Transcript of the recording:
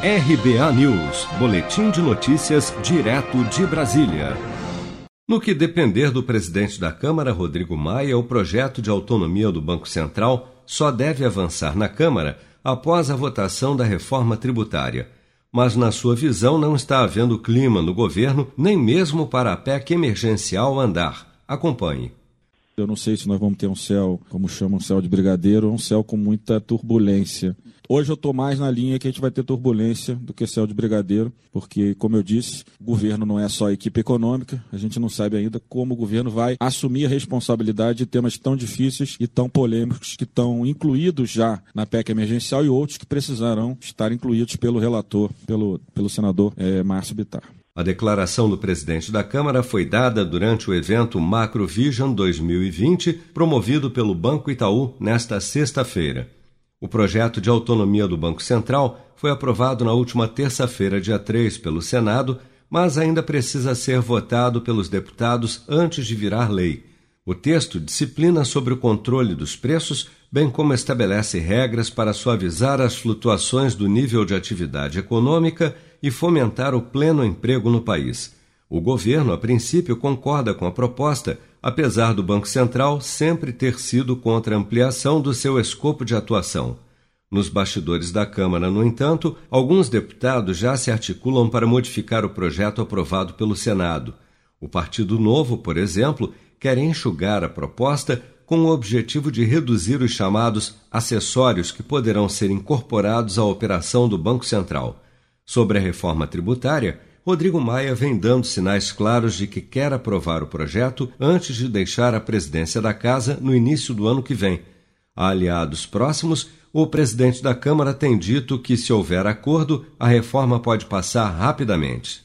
RBA News, Boletim de Notícias, direto de Brasília. No que depender do presidente da Câmara, Rodrigo Maia, o projeto de autonomia do Banco Central só deve avançar na Câmara após a votação da reforma tributária. Mas, na sua visão, não está havendo clima no governo, nem mesmo para a PEC emergencial andar. Acompanhe. Eu não sei se nós vamos ter um céu, como chamam, um céu de brigadeiro, ou um céu com muita turbulência. Hoje eu estou mais na linha que a gente vai ter turbulência do que céu de brigadeiro, porque, como eu disse, o governo não é só equipe econômica, a gente não sabe ainda como o governo vai assumir a responsabilidade de temas tão difíceis e tão polêmicos que estão incluídos já na PEC emergencial e outros que precisarão estar incluídos pelo relator, pelo, pelo senador é, Márcio Bittar. A declaração do presidente da Câmara foi dada durante o evento Macrovision 2020, promovido pelo Banco Itaú nesta sexta-feira. O projeto de autonomia do Banco Central foi aprovado na última terça-feira, dia 3, pelo Senado, mas ainda precisa ser votado pelos deputados antes de virar lei. O texto disciplina sobre o controle dos preços, bem como estabelece regras para suavizar as flutuações do nível de atividade econômica e fomentar o pleno emprego no país. O governo, a princípio, concorda com a proposta, apesar do Banco Central sempre ter sido contra a ampliação do seu escopo de atuação. Nos bastidores da Câmara, no entanto, alguns deputados já se articulam para modificar o projeto aprovado pelo Senado. O Partido Novo, por exemplo, quer enxugar a proposta com o objetivo de reduzir os chamados acessórios que poderão ser incorporados à operação do Banco Central. Sobre a reforma tributária, Rodrigo Maia vem dando sinais claros de que quer aprovar o projeto antes de deixar a presidência da Casa no início do ano que vem. A aliados próximos, o presidente da Câmara tem dito que, se houver acordo, a reforma pode passar rapidamente.